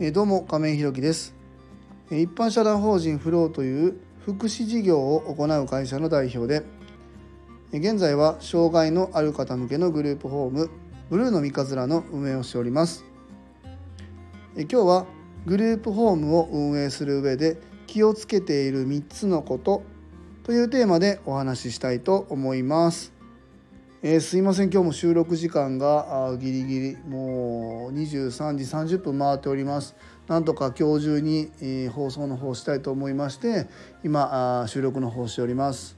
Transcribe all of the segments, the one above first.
えどうも亀井ひろきです。一般社団法人フローという福祉事業を行う会社の代表で現在は障害のある方向けのグループホームブルーの三日面の運営をしております。今日はグループホームを運営する上で気をつけている3つのことというテーマでお話ししたいと思います。えー、すいません今日も収録時間がギリギリもう23時30分回っております。なんとか今日中に、えー、放送の方したいと思いまして今あ収録の方しております。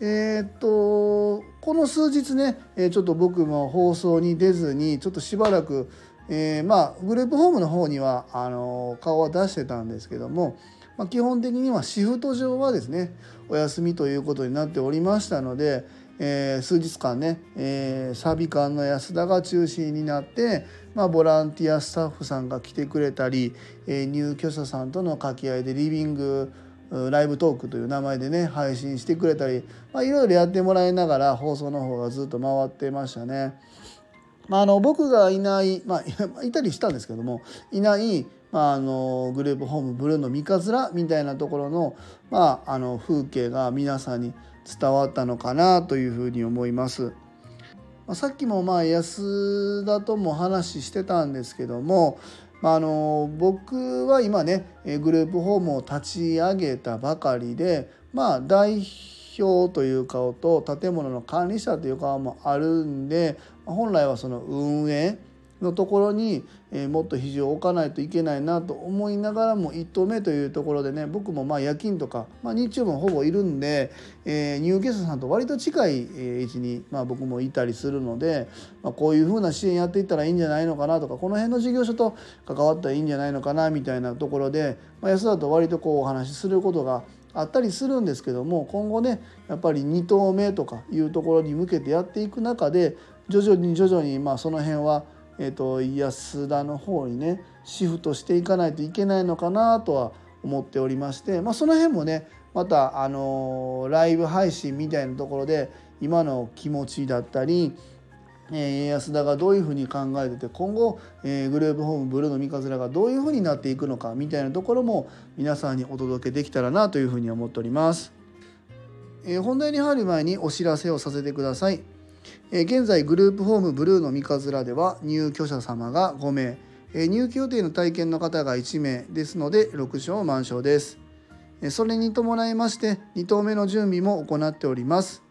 えー、っとこの数日ね、えちょっと僕も放送に出ずにちょっとしばらく、えまあグループホームの方にはあの顔は出してたんですけどもまあ、基本的にはシフト上はですねお休みということになっておりましたので、えー、数日間ね、えー、サビ館の安田が中心になって、まあ、ボランティアスタッフさんが来てくれたり、えー、入居者さんとの掛け合いでリビングライブトークという名前でね配信してくれたり、ま、いろいろやってもらいながら放送の方がずっと回ってましたね。まあ、あの僕がいない、まあ、いたりしたんですけどもいない、まあ、あのグループホームブルーの三日面みたいなところの,、まあ、あの風景が皆さんに伝わったのかなというふうに思います。ま、さっきもまあ安田とも話してたんですけども、まあ、あの僕は今ねグループホームを立ち上げたばかりで、まあ、代表という顔と建物の管理者という顔もあるんで本来はその運営のところに、えー、もっと比重を置かないといけないなと思いながらも1棟目というところでね僕もまあ夜勤とか、まあ、日中もほぼいるんで、えー、入居者さんと割と近い位置に、まあ、僕もいたりするので、まあ、こういうふうな支援やっていったらいいんじゃないのかなとかこの辺の事業所と関わったらいいんじゃないのかなみたいなところで、まあ、安田と割とこうお話しすることがあったりするんですけども今後ねやっぱり2棟目とかいうところに向けてやっていく中で徐々に徐々にまあその辺はえーと、安田の方にねシフトしていかないといけないのかなとは思っておりまして、まあ、その辺もねまたあのライブ配信みたいなところで今の気持ちだったりえ安田がどういうふうに考えてて今後、えグループホームブルーの三日面がどういうふうになっていくのかみたいなところも皆さんにお届けできたらなというふうに思っております。え本題に入る前にお知らせをさせてください。現在グループホームブルーの三日面では入居者様が5名。入居予定の体験の方が1名。ですので6床満床です。それに伴いまして2棟目の準備も行っております。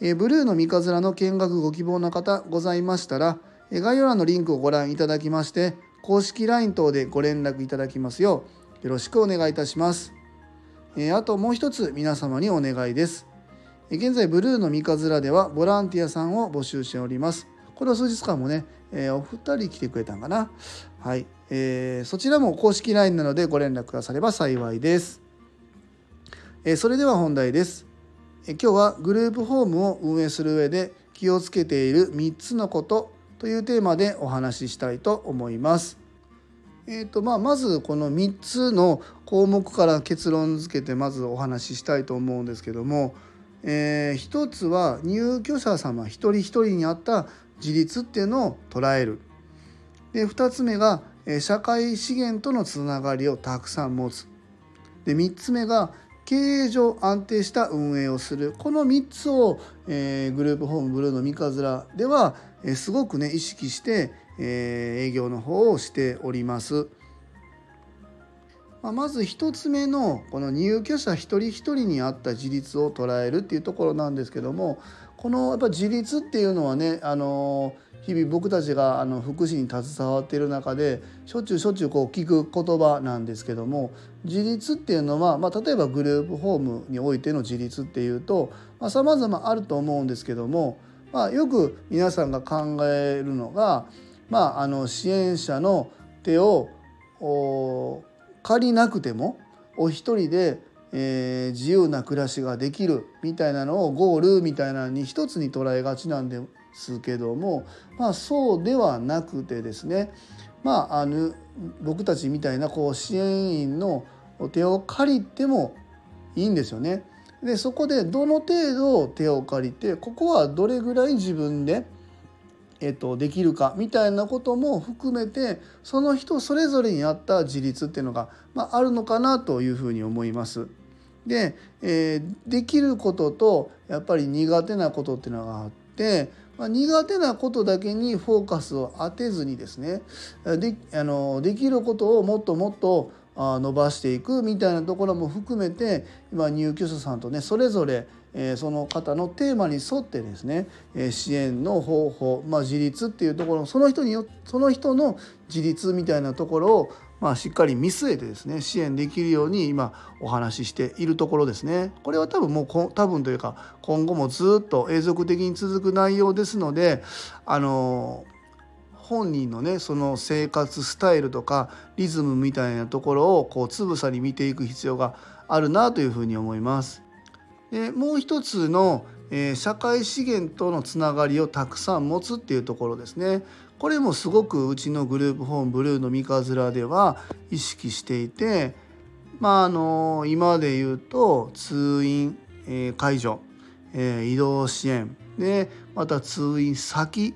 ブルーの三日面の見学ご希望の方ございましたら概要欄のリンクをご覧いただきまして公式 LINE 等でご連絡いただきますようよろしくお願いいたします。あともう一つ皆様にお願いです。現在ブルーの三日面ではボランティアさんを募集しております。これは数日間もね、えー、お二人来てくれたんかな。はい、えー、そちらも公式 LINE なのでご連絡くだされば幸いです、えー、それでは本題です、え今日はグループホームを運営する上で気をつけている3つのことというテーマでお話ししたいと思います。えーとまあ、まずこの3つの項目から結論付けてまずお話ししたいと思うんですけどもえー、一つは入居者様一人一人に合った自立っていうのを捉える。で2つ目が社会資源とのつながりをたくさん持つ。で3つ目が経営上安定した運営をする。この3つを、えー、グループホームブルーの三日面では、えー、すごくね意識して、えー、営業の方をしております。まあ、まず1つ目のこの入居者一人一人に合った自立を捉えるっていうところなんですけどもこのやっぱ自立っていうのはねあの日々僕たちがあの福祉に携わっている中でしょっちゅうしょっちゅうこう聞く言葉なんですけども自立っていうのは、まあ、例えばグループホームにおいての自立っていうとさまざ、まあ、ると思うんですけども、まあ、よく皆さんが考えるのが、まあ、あの支援者の手を借りなくてもお一人で、えー、自由な暮らしができるみたいなのをゴールみたいなのに一つに捉えがちなんですけどもまあそうではなくてですねまああの僕たちみたいなこう支援員の手を借りてもいいんですよね。でそこでどの程度手を借りてここはどれぐらい自分でえっと、できるかみたいなことも含めてその人それぞれに合った自立っていうのが、まあ、あるのかなというふうに思います。で、えー、できることとやっぱり苦手なことっていうのがあって、まあ、苦手なことだけにフォーカスを当てずにですねであのできることをもっともっと伸ばしていくみたいなところも含めて今入居者さんとねそれぞれその方のテーマに沿ってですね支援の方法、まあ、自立っていうところその人によその人の自立みたいなところをまあ、しっかり見据えてですね支援できるように今お話ししているところですね。これは多分もう多分というか今後もずっと永続的に続く内容ですのであの本人のねその生活スタイルとかリズムみたいなところをこうつぶさに見ていく必要があるなというふうに思います。でもう一つの、えー、社会資源とのつながりをたくさん持つっていうところですね。これもすごくうちのグループホームブルーの三日面では意識していてまああの今で言うと通院、えー、介助、えー、移動支援でまた通院先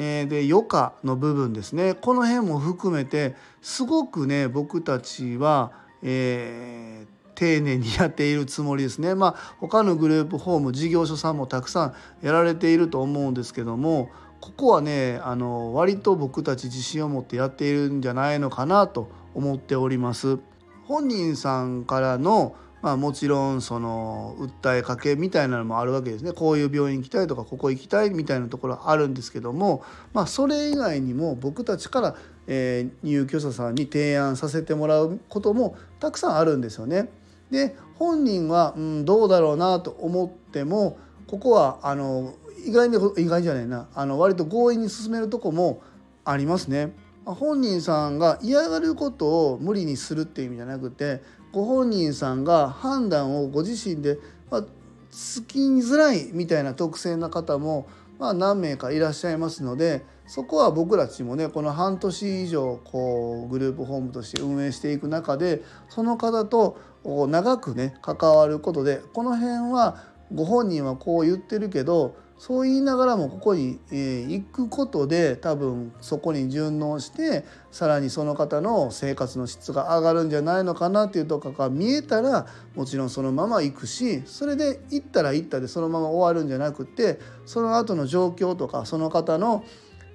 えで余暇の部分ですねこの辺も含めてすごくね僕たちは、えー、丁寧にやっているつもりですね。まあ他のグループホーム事業所さんもたくさんやられていると思うんですけどもここはねあの割と僕たち自信を持ってやっているんじゃないのかなと思っております。本人さんからのまあ、もちろんその訴えかけみたいなのもあるわけですねこういう病院行きたいとかここ行きたいみたいなところあるんですけども、まあ、それ以外にも僕たちから、えー、入居者さんに提案させてもらうこともたくさんあるんですよね。で本人は、うん、どうだろうなと思ってもここはあの意外に意外じゃないなあの割と強引に進めるとこもありますね。本人さんが嫌がることを無理にするっていう意味じゃなくてご本人さんが判断をご自身で、まあ、つきづらいみたいな特性な方も、まあ、何名かいらっしゃいますのでそこは僕たちもねこの半年以上こうグループホームとして運営していく中でその方と長くね関わることでこの辺はご本人はこう言ってるけどそう言いながらもここに、え行くことで多分そこに順応してさらにその方の生活の質が上がるんじゃないのかなっていうとこが見えたらもちろんそのまま行くしそれで行ったら行ったでそのまま終わるんじゃなくてその後の状況とかその方の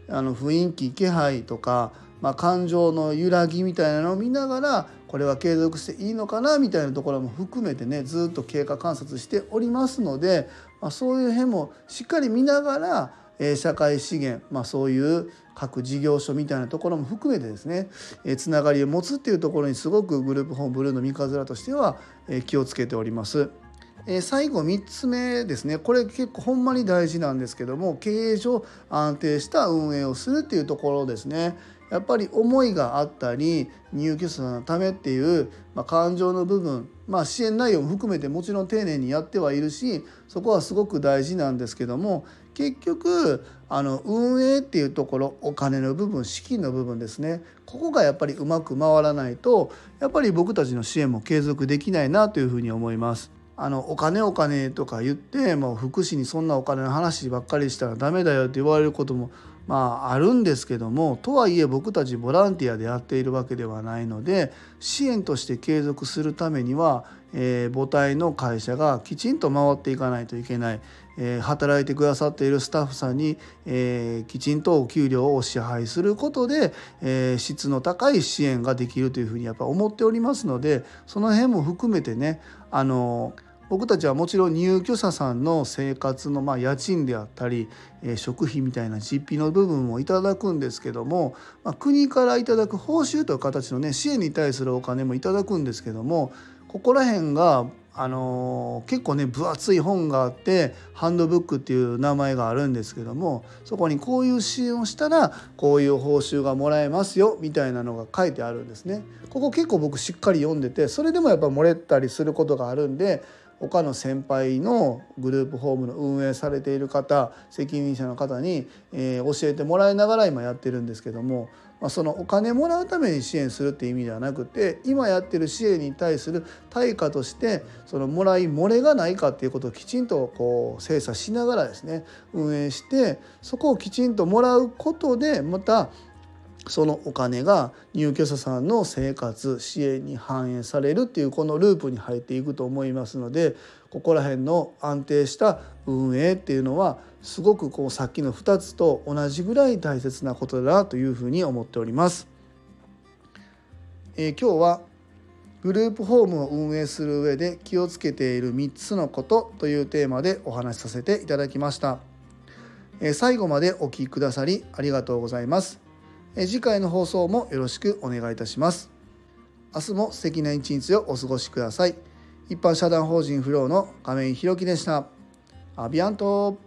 あの雰囲気気配とか、まあ、感情の揺らぎみたいなのを見ながらこれは継続していいのかなみたいなところも含めてねずっと経過観察しておりますので、まあ、そういう辺もしっかり見ながら、えー、社会資源、まあ、そういう各事業所みたいなところも含めてですね、えー、つながりを持つっていうところにすごくグループホームブルーの三日面としては、えー、気をつけております。え最後3つ目ですねこれ結構ほんまに大事なんですけども経営上安定した運営をするっていうところですね。やっぱり思いがあったり入居者のためっていう、まあ、感情の部分、まあ、支援内容も含めてもちろん丁寧にやってはいるしそこはすごく大事なんですけども結局あの運営っていうところお金の部分資金の部分ですねここがやっぱりうまく回らないとやっぱり僕たちの支援も継続できないなというふうに思います。あのお金お金とか言ってもう福祉にそんなお金の話ばっかりしたらダメだよって言われることもまああるんですけどもとはいえ僕たちボランティアでやっているわけではないので支援として継続するためには、えー、母体の会社がきちんと回っていかないといけない、えー、働いてくださっているスタッフさんに、えー、きちんとお給料を支配することで、え質の高い支援ができるというふうにやっぱ思っておりますのでその辺も含めてねあの僕たちはもちろん入居者さんの生活のま家賃であったり、え食費みたいな実費の部分もいただくんですけども、ま国からいただく報酬という形のね支援に対するお金もいただくんですけどもここら辺があの、結構ね分厚い本があってハンドブックっていう名前があるんですけどもそこにこういう支援をしたらこういう報酬がもらえますよみたいなのが書いてあるんですね。ここ結構僕しっかり読んでてそれでもやっぱ漏れたりすることがあるんで他の先輩のグループホームの運営されている方責任者の方に、えー、教えてもらいながら今やってるんですけども、まあ、そのお金もらうために支援するっていう意味ではなくて今やってる支援に対する対価としてそのもらい漏れがないかっていうことをきちんとこう精査しながらですね運営してそこをきちんともらうことでまたそのお金が入居者さんの生活支援に反映されるっていうこのループに入っていくと思いますのでここら辺の安定した運営っていうのはすごくこうさっきの2つと同じぐらい大切なことだなというふうに思っております。えー、今日はグループホームを運営する上で気をつけている3つのことというテーマでお話しさせていただきました。え最後までお聴きくださりありがとうございます。次回の放送もよろしくお願いいたします。明日も素敵な一日をお過ごしください。一般社団法人フローの亀井弘樹でした。アビアント